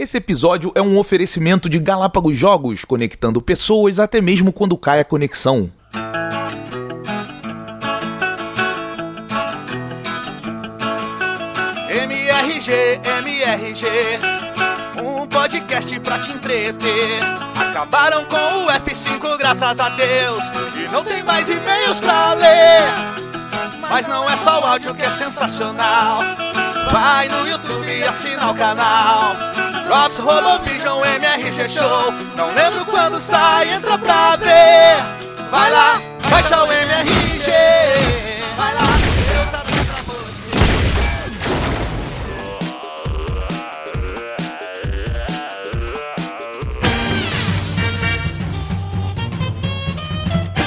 Esse episódio é um oferecimento de Galápagos Jogos, conectando pessoas até mesmo quando cai a conexão. MRG, MRG, um podcast pra te entreter. Acabaram com o F5, graças a Deus, e não tem mais e-mails pra ler. Mas não é só o áudio que é sensacional. Vai no YouTube e assina o canal. Drops, Robovision, MRG Show. Não lembro quando sai, entra pra ver. Vai lá, baixa o MRG. Vai lá, Deus abençoe pra você.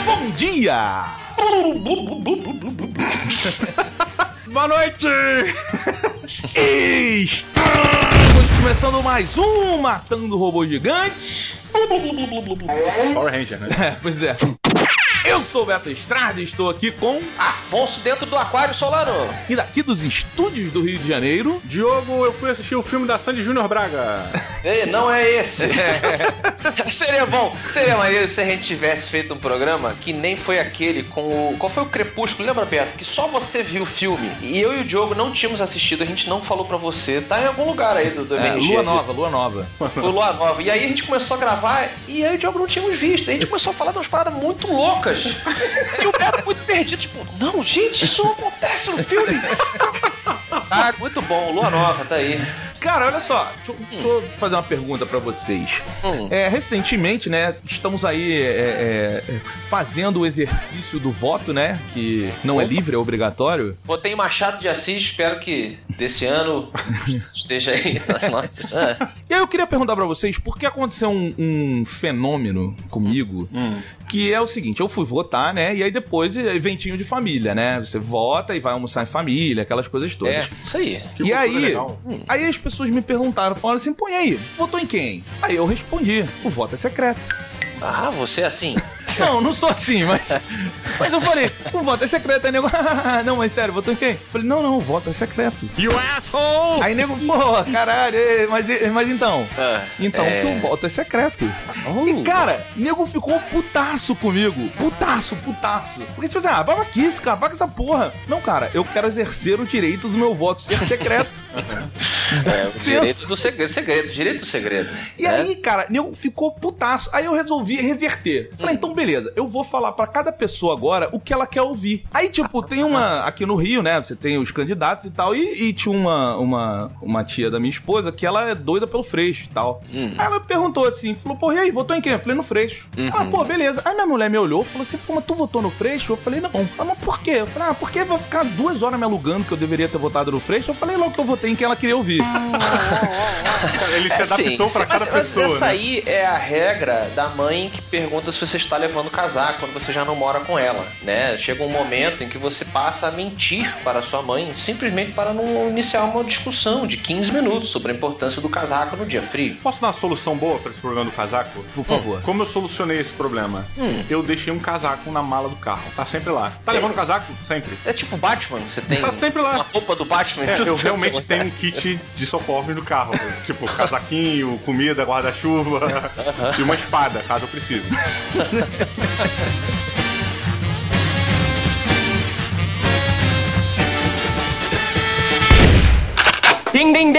Bom dia! Boa noite! Estamos começando mais um Matando Robô Gigante. Power Ranger, né? É, pois é. Eu sou o Beto Estrada e estou aqui com Afonso dentro do aquário Solano. e daqui dos estúdios do Rio de Janeiro. Diogo, eu fui assistir o filme da Sandy Júnior Braga. Ei, não é esse. seria bom, seria maneiro se a gente tivesse feito um programa que nem foi aquele com o. Qual foi o Crepúsculo? Lembra, Beto? Que só você viu o filme. E eu e o Diogo não tínhamos assistido, a gente não falou pra você. Tá em algum lugar aí do, do É. Lua Nova, Lua Nova. Foi Lua Nova. E aí a gente começou a gravar e eu e o Diogo não tínhamos visto. A gente começou a falar de umas paradas muito loucas. E o Beto muito perdido, tipo, não, gente, isso não acontece no filme. Ah, muito bom, Lua Nova, tá aí. Cara, olha só, deixa eu, eu fazer uma pergunta pra vocês. Hum. É, recentemente, né, estamos aí é, é, é, fazendo o exercício do voto, né, que não é livre, é obrigatório. Botei Machado de Assis, espero que desse ano esteja aí. Nossa, já. E aí eu queria perguntar pra vocês por que aconteceu um, um fenômeno comigo, que é o seguinte, eu fui votar, né, e aí depois é eventinho de família, né, você vota e vai almoçar em família, aquelas coisas todas. É, isso aí. Que e aí, legal. aí as pessoas me perguntaram, falaram assim, põe aí, votou em quem? Aí eu respondi, o voto é secreto. Ah, você é assim? Não, não sou assim, mas. Mas eu falei, o voto é secreto. Aí nego, não, mas sério, votou em quem? Eu falei, não, não, o voto é secreto. You asshole! Aí nego, pô, caralho, é, mas, mas então. Ah, Então, é. que o voto é secreto. Oh. E, cara, nego ficou putaço comigo. Putaço, putaço. Porque, tipo assim, ah, babaquice, cara, paga essa porra. Não, cara, eu quero exercer o direito do meu voto ser secreto. É, o direito do segredo, segredo, direito do segredo. E né? aí, cara, nego ficou putaço. Aí eu resolvi reverter. Falei, então beleza, eu vou falar pra cada pessoa agora o que ela quer ouvir. Aí, tipo, tem uma. Aqui no Rio, né? Você tem os candidatos e tal. E, e tinha uma, uma, uma tia da minha esposa que ela é doida pelo Freixo e tal. Hum. Aí ela perguntou assim: falou, pô, e aí, votou em quem? Eu falei, no Freixo. Ah, pô, beleza. Aí minha mulher me olhou e falou assim: pô, mas tu votou no Freixo? Eu falei, não. Ah, mas por quê? Eu falei, ah, porque vai ficar duas horas me alugando que eu deveria ter votado no Freixo. Eu falei logo que eu votei em quem ela queria ouvir. Ele se adaptou pra sim, mas, cada mas pessoa. essa né? aí é a regra da mãe que pergunta se você está levando casaco quando você já não mora com ela, né? Chega um momento em que você passa a mentir para sua mãe simplesmente para não iniciar uma discussão de 15 minutos sobre a importância do casaco no dia frio. Posso dar uma solução boa pra esse problema do casaco? Por favor. Como eu solucionei esse problema? Hum. Eu deixei um casaco na mala do carro. Tá sempre lá. Tá levando casaco? Sempre. É tipo Batman, você tem Tá sempre lá. uma roupa do Batman. É, eu realmente tenho um kit de socorro no carro. tipo, casaquinho, comida, guarda-chuva e uma espada, caso eu precise. Pedi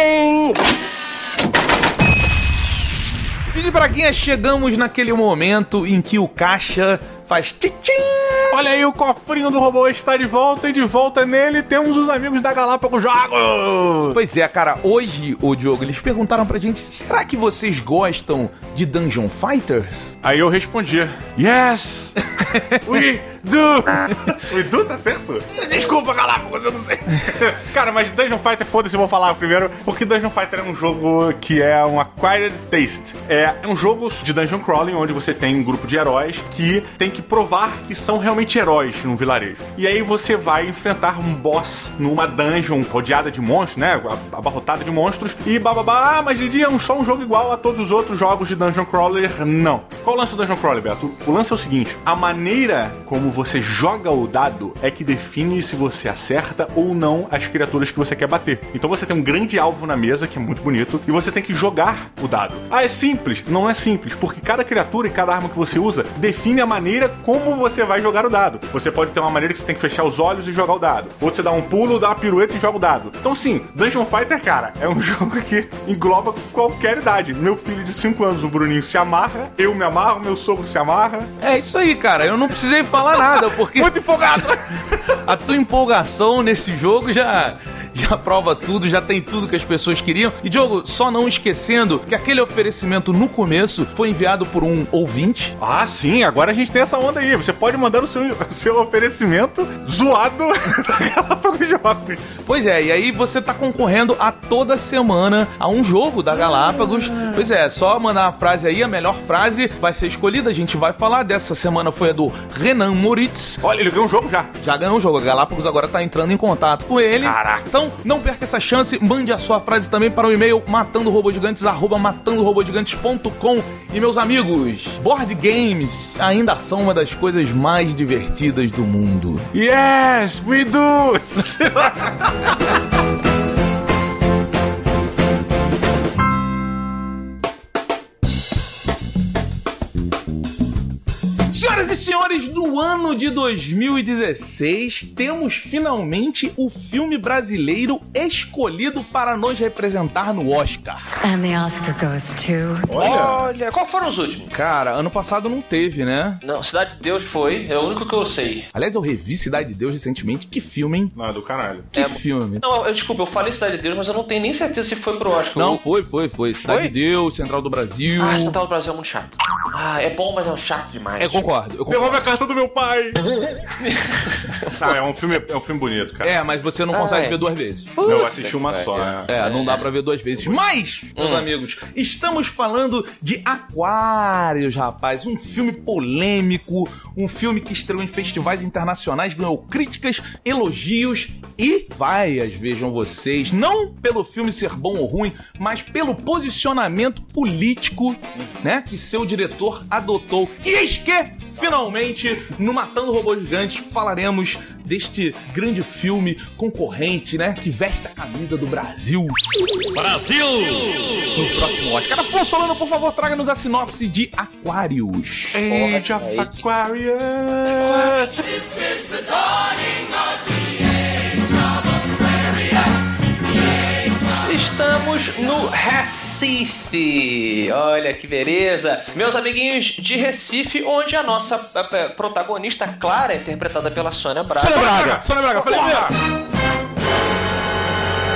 Braguinha, chegamos naquele momento em que o caixa faz tchim Olha aí, o cofrinho do robô está de volta e de volta nele temos os amigos da Galápagos Jogos. Pois é, cara, hoje, o Diogo, eles perguntaram pra gente, será que vocês gostam de Dungeon Fighters? Aí eu respondi, yes, we do. we do, tá certo? Desculpa, Galápagos, eu não sei. Cara, mas Dungeon Fighter, foda-se, eu vou falar primeiro, porque Dungeon Fighter é um jogo que é um acquired taste. É um jogo de dungeon crawling, onde você tem um grupo de heróis que tem que provar que são realmente heróis num vilarejo. E aí você vai enfrentar um boss numa dungeon rodeada de monstros, né? Abarrotada de monstros. E bababá, mas Didi é um, só um jogo igual a todos os outros jogos de Dungeon Crawler. Não. Qual o lance do Dungeon Crawler, Beto? O lance é o seguinte: a maneira como você joga o dado é que define se você acerta ou não as criaturas que você quer bater. Então você tem um grande alvo na mesa, que é muito bonito, e você tem que jogar o dado. Ah, é simples? Não é simples, porque cada criatura e cada arma que você usa define a maneira como você vai jogar o dado. Você pode ter uma maneira que você tem que fechar os olhos e jogar o dado. Ou você dá um pulo, dá uma pirueta e joga o dado. Então, sim, Dungeon Fighter, cara, é um jogo que engloba qualquer idade. Meu filho de 5 anos, o Bruninho, se amarra, eu me amarro, meu sogro se amarra. É isso aí, cara. Eu não precisei falar nada, porque. Muito empolgado! a tua empolgação nesse jogo já já prova tudo, já tem tudo que as pessoas queriam. E Diogo, só não esquecendo que aquele oferecimento no começo foi enviado por um ouvinte. Ah, sim, agora a gente tem essa onda aí. Você pode mandar o seu, o seu oferecimento zoado Galápagos Jovem. Pois é, e aí você tá concorrendo a toda semana a um jogo da Galápagos. Ah. Pois é, só mandar a frase aí, a melhor frase vai ser escolhida. A gente vai falar dessa semana foi a do Renan Moritz. Olha, ele ganhou um jogo já. Já ganhou um jogo. A Galápagos agora tá entrando em contato com ele. Caraca. Então então, não perca essa chance. Mande a sua frase também para o e-mail matandorobogigantes, arroba matandorobogigantes.com. E meus amigos, board games ainda são uma das coisas mais divertidas do mundo. Yes, we do! senhores, no ano de 2016, temos finalmente o filme brasileiro escolhido para nos representar no Oscar. And the Oscar goes to... Olha, Olha qual foram os últimos? Cara, ano passado não teve, né? Não, Cidade de Deus foi, é o único que eu sei. Aliás, eu revi Cidade de Deus recentemente. Que filme, hein? Não, é do caralho. Que é, filme. Não, eu, desculpa, eu falei Cidade de Deus, mas eu não tenho nem certeza se foi pro Oscar. Não, foi, foi, foi. Cidade foi? de Deus, Central do Brasil. Ah, Central do Brasil é muito chato. Ah, é bom, mas é chato demais. É, concordo concordo. Eu Devolve a carta do meu pai! ah, é um, filme, é um filme bonito, cara. É, mas você não ah, consegue é. ver duas vezes. Eu assisti uma só. É, é, não dá pra ver duas vezes. Mas, meus hum. amigos, estamos falando de Aquários, rapaz. Um filme polêmico, um filme que estreou em festivais internacionais, ganhou críticas, elogios e vaias, vejam vocês. Não pelo filme ser bom ou ruim, mas pelo posicionamento político, né, que seu diretor adotou. E eis que finalmente, no Matando Robôs Gigantes, falaremos deste grande filme concorrente, né? Que veste a camisa do Brasil. Brasil! No próximo Oscar. Afonso Solano, por favor, traga-nos a sinopse de Aquarius. Age of Aquarius! This is the dawning Estamos no Recife. Olha que beleza. Meus amiguinhos de Recife, onde a nossa protagonista Clara, interpretada pela Sônia Braga. Sônia Braga! Sônia Braga, falei primeiro!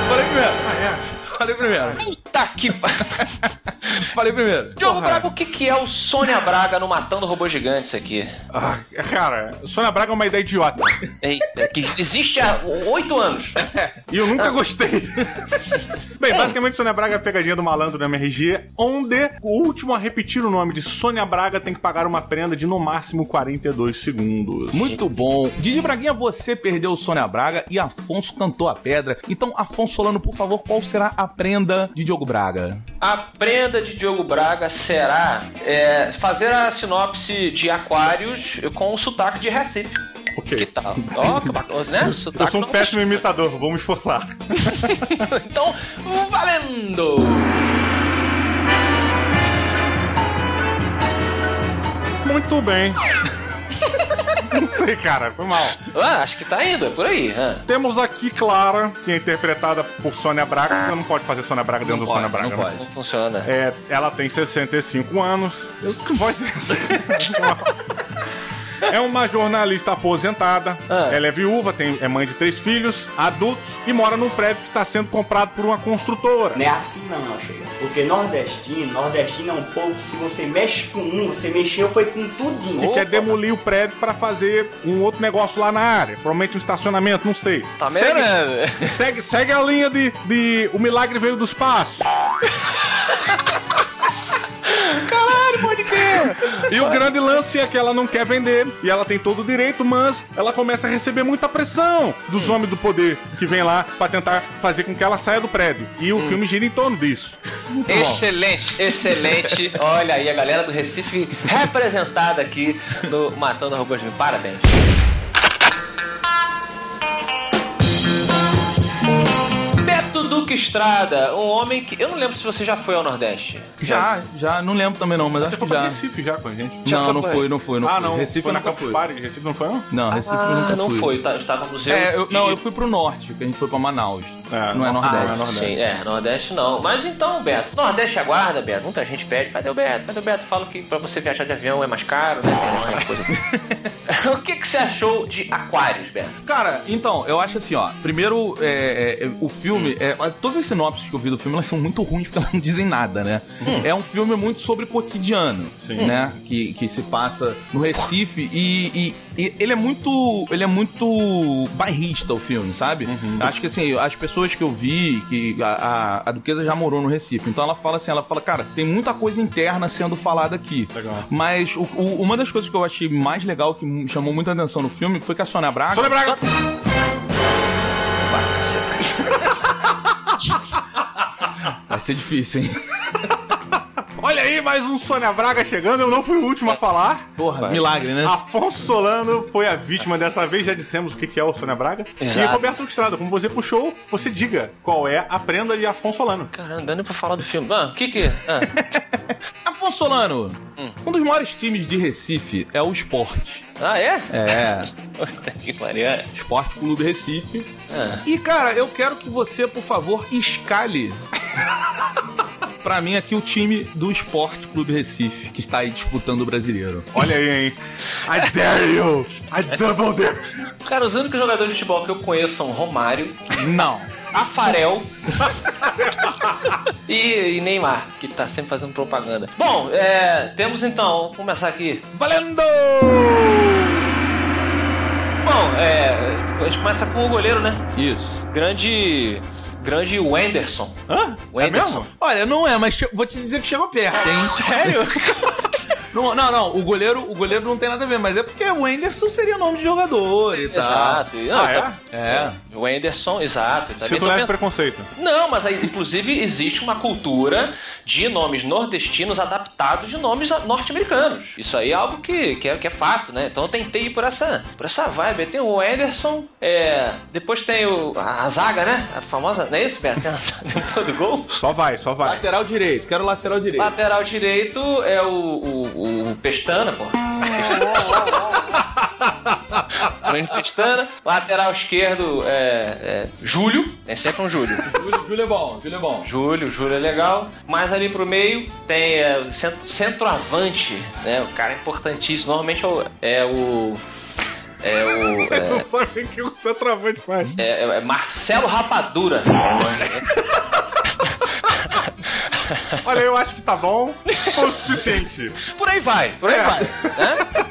Falei primeiro. Ah, é. Falei primeiro. Puta que. Falei primeiro. Diogo Braga, o que, que é o Sônia Braga no Matando Robôs Gigantes aqui? Ah, cara, Sônia Braga é uma ideia idiota. Eita, que existe há oito anos. e eu nunca gostei. Bem, basicamente Sônia Braga é a pegadinha do malandro do MRG, onde o último a repetir o nome de Sônia Braga tem que pagar uma prenda de no máximo 42 segundos. Muito bom. Didi Braguinha, você perdeu o Sônia Braga e Afonso cantou a pedra. Então, Afonso Solano, por favor, qual será a prenda de Diogo Braga? A prenda de Diogo Braga será é, fazer a sinopse de Aquários com o sotaque de Recife. Ok. Que tal? Ó, que bacana, né? Sotaque Eu sou um péssimo imitador, me esforçar. então, valendo! Muito bem. Não sei, cara, foi mal. Ah, acho que tá indo, é por aí. Ah. Temos aqui Clara, que é interpretada por Sônia Braga. Você não pode fazer Sônia Braga dentro não do Sônia Braga. Não, pode. não funciona. É, ela tem 65 anos. Eu, que voz é essa? É uma jornalista aposentada. Ah. Ela é viúva, tem, é mãe de três filhos, adultos, e mora num prédio que está sendo comprado por uma construtora. Não é assim não, não chega. Porque nordestino, nordestino é um povo que se você mexe com um, você mexeu foi com tudinho. E quer demolir o prédio para fazer um outro negócio lá na área. Provavelmente um estacionamento, não sei. Tá segue, segue, segue a linha de, de O Milagre Veio do Espaço. E o grande lance é que ela não quer vender e ela tem todo o direito, mas ela começa a receber muita pressão dos homens do poder que vem lá pra tentar fazer com que ela saia do prédio. E o filme gira em torno disso. Muito bom. Excelente, excelente. Olha aí, a galera do Recife representada aqui no Matando Robôs Mil. Parabéns. Duque Estrada, um homem que. Eu não lembro se você já foi ao Nordeste. Já, já, não lembro também não, mas Você acho que já. Recife já com a gente? Já Não, não foi, não foi, não ah, foi. não. Recife foi na Campus. Party. Recife não foi, não? Não, Recife Ah, nunca não foi, tá, estava no museu. É, eu, de- não, eu fui pro norte, que a gente foi pra Manaus. É, não é não- Nordeste. ah, é Nordeste. Sim, é, Nordeste não. Mas então, Beto, Nordeste aguarda, Beto. Muita gente pede, cadê o Beto? Cadê o Beto? Fala que pra você viajar de avião é mais caro, né? Tem aquela coisa. o que, que você achou de Aquários, Beto? Cara, então, eu acho assim, ó. Primeiro, é, é, o filme. é, todas as sinopses que eu vi do filme elas são muito ruins porque elas não dizem nada, né? É um filme muito sobre cotidiano, Sim. né? Que, que se passa no Recife e, e- e ele é muito. Ele é muito bairrista o filme, sabe? Acho que assim, as pessoas que eu vi, que a, a, a Duquesa já morou no Recife, então ela fala assim, ela fala, cara, tem muita coisa interna sendo falada aqui. Legal. Mas o- o- uma das coisas que eu achei mais legal, que chamou muita atenção no filme, foi que a Sônia Braga. Sônia Braga! Ser difícil, hein? Olha aí, mais um Sônia Braga chegando. Eu não fui o último a falar. Porra, Vai. milagre, né? Afonso Solano foi a vítima dessa vez, já dissemos o que que é o Sônia Braga. E Exato. Roberto Estrada, como você puxou, você diga qual é a prenda de Afonso Solano. Caramba, dando pra falar do filme. Ah, o que que. Ah, Afonso Solano, um dos maiores times de Recife é o Esporte. ah é? É, Puta que pariu. é. Esporte Clube Recife. Ah. E, cara, eu quero que você, por favor, escale pra mim aqui o time do Esporte Clube Recife, que está aí disputando o brasileiro. Olha aí, hein? I dare you! I double dare! Cara, os únicos jogadores de futebol que eu conheço são Romário, Não. Afarel e, e Neymar, que tá sempre fazendo propaganda. Bom, é, temos então, vamos começar aqui. Valendo! Bom, é, a gente começa com o goleiro, né? Isso. Grande. Grande Wenderson. Hã? É Wenderson. mesmo? Olha, não é, mas vou te dizer que chegou perto, hein? Sério? Não, não, não, o goleiro, o goleiro não tem nada a ver, mas é porque o Anderson seria nome de jogador e tal. Exato. Não, Ah, então- É. O Wenderson, exato. Também Se tu tô leva pensando- preconceito. Não, mas aí, inclusive, existe uma cultura de nomes nordestinos adaptados de nomes norte-americanos. Isso aí é algo que, que, é, que é fato, né? Então eu tentei ir por essa, por essa vibe. Aí Tem o Ederson, é, depois tem o, a, a zaga, né? A famosa. Não é isso, Beto? Tem a zaga do gol. Só vai, só vai. Lateral direito, quero lateral direito. Lateral direito é o, o, o Pestana, pô. Grande Pestana. Lateral esquerdo é, é Júlio. Tem sempre um Júlio. Júlio, Júlio é bom, Júlio é bom. Júlio, Júlio é legal. Mais ali pro meio tem é, o cent- centroavante, né? O cara importantíssimo. Normalmente é o. É o. É o. Eu não É, sabe o que o centroavante faz. é- é Marcelo Rapadura. Olha, eu acho que tá bom. Foi o suficiente. Por aí vai, por aí É. vai. Né?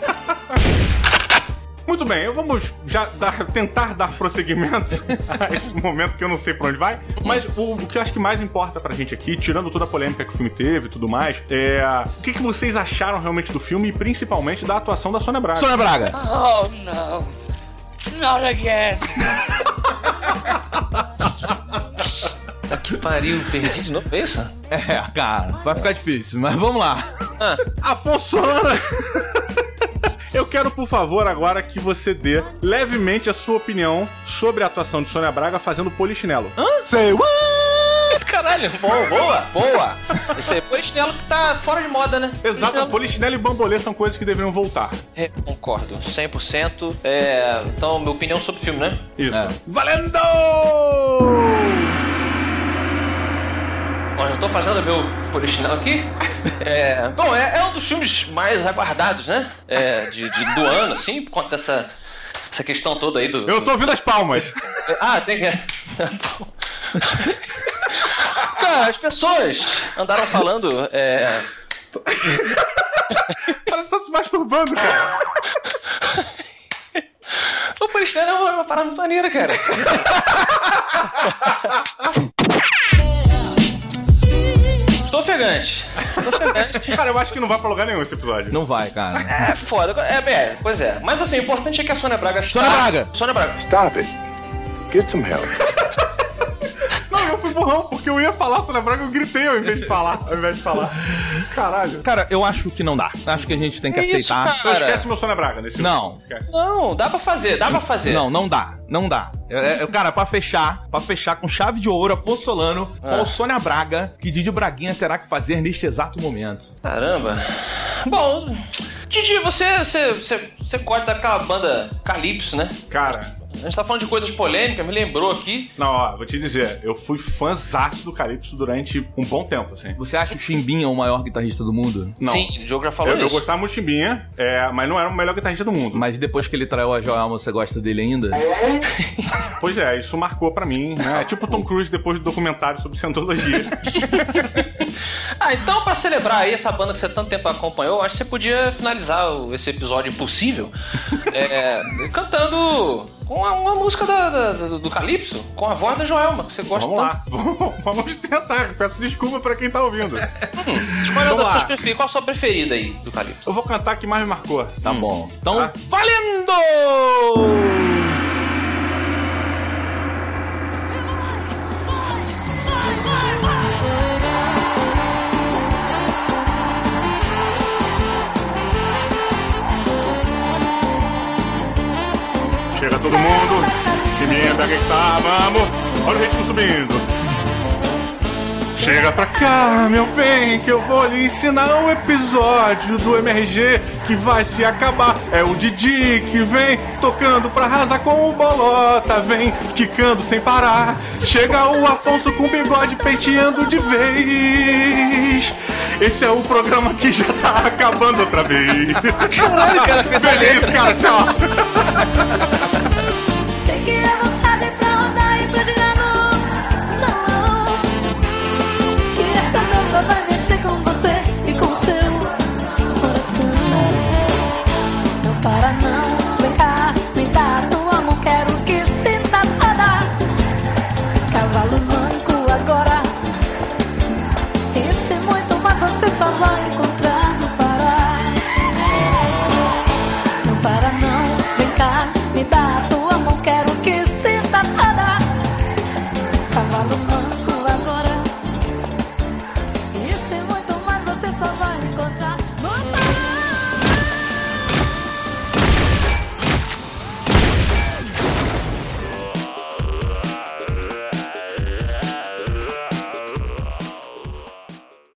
Muito bem, vamos já dar- tentar dar prosseguimento a esse momento que eu não sei pra onde vai. Mas o, o que eu acho que mais importa pra gente aqui, tirando toda a polêmica que o filme teve e tudo mais, é o que, que vocês acharam realmente do filme e principalmente da atuação da Sônia Braga. Sônia Braga. Oh no. Not again. Tá que pariu, perdi de novo. É isso? É, cara, vai ficar difícil, mas vamos lá. Afonso Solana! Eu quero, por favor, agora que você dê levemente a sua opinião sobre a atuação de Sônia Braga fazendo polichinelo. Caralho, boa, boa, boa. Esse aí, polichinelo que tá fora de moda, né? Exato, Polichinelo- polichinelo e bambolê são coisas que deveriam voltar. É, concordo, 100%. É, então, minha opinião sobre o filme, né? Isso. É. Valendo! Bom, já tô fazendo meu polichinelo aqui. É, bom, é, é um dos filmes mais aguardados, né? É, de, de- do ano, assim, por conta dessa essa questão toda aí do. Eu tô ouvindo as palmas. Ah, tem que. Cara, as pessoas andaram falando. É, Parece que tá se masturbando, cara. o polichinelo é uma, uma parada muito maneira, cara. Ofegante. Cara, eu acho que não vai pra lugar nenhum esse episódio. Não vai, cara. É foda. É, é, pois é. Mas assim, o importante é que a Sônia Braga está... Sônia Braga! Sônia Braga. Stop it. Get some help. Eu fui burrão, porque eu ia falar sobre a Braga, eu gritei ao invés de falar. Ao invés de falar. Caralho. Cara, eu acho que não dá. Acho que a gente tem que É isso, aceitar. Então cara. esquece meu Sônia Braga nesse Não. Não, dá pra fazer, dá pra fazer. Não, não dá. Não dá. É, é, cara, pra fechar, pra fechar com chave de ouro, Afonso Solano, qual Sônia Braga que Didi Braguinha terá que fazer neste exato momento? Caramba. Bom, Didi, você, você, você, você gosta daquela banda Calypso, né? Cara, A gente tá falando de coisas polêmicas, me lembrou aqui. não, ó, vou te dizer, eu fui fãzaço do Calypso durante um bom tempo, assim. Você acha o Chimbinha o maior guitarrista do mundo? Não. Sim, o Diogo já falou Eu, eu isso. gostava muito de Chimbinha, é, mas não era o melhor guitarrista do mundo. Mas depois que ele traiu a Joelma, você gosta dele ainda? Pois é, isso marcou pra mim, né? É tipo Tom Cruise depois do documentário sobre Scientologia. Ah, então pra celebrar aí essa banda que você tanto tempo acompanhou, acho que você podia finalizar o- esse episódio impossível é, cantando uma, uma música da- da- do, do Calypso, com a voz da Joelma, que você gosta Vamos tanto. lá, vamos, tentar. Peço desculpa pra quem tá ouvindo. Escolha Vamos das suas preferidas. Qual a sua preferida aí do Calypso? Eu vou cantar a que mais me marcou. Tá bom. Então, Tá. valendo! Chega pra cá, meu bem, que eu vou lhe ensinar um episódio do MRG que vai se acabar. É o Didi que vem tocando pra arrasar com o Bolota, vem quicando sem parar. Chega o Afonso com bigode penteando de vez. Esse é o programa que já tá acabando outra vez. Caralho, cara, fez a Beleza, cara, tchau.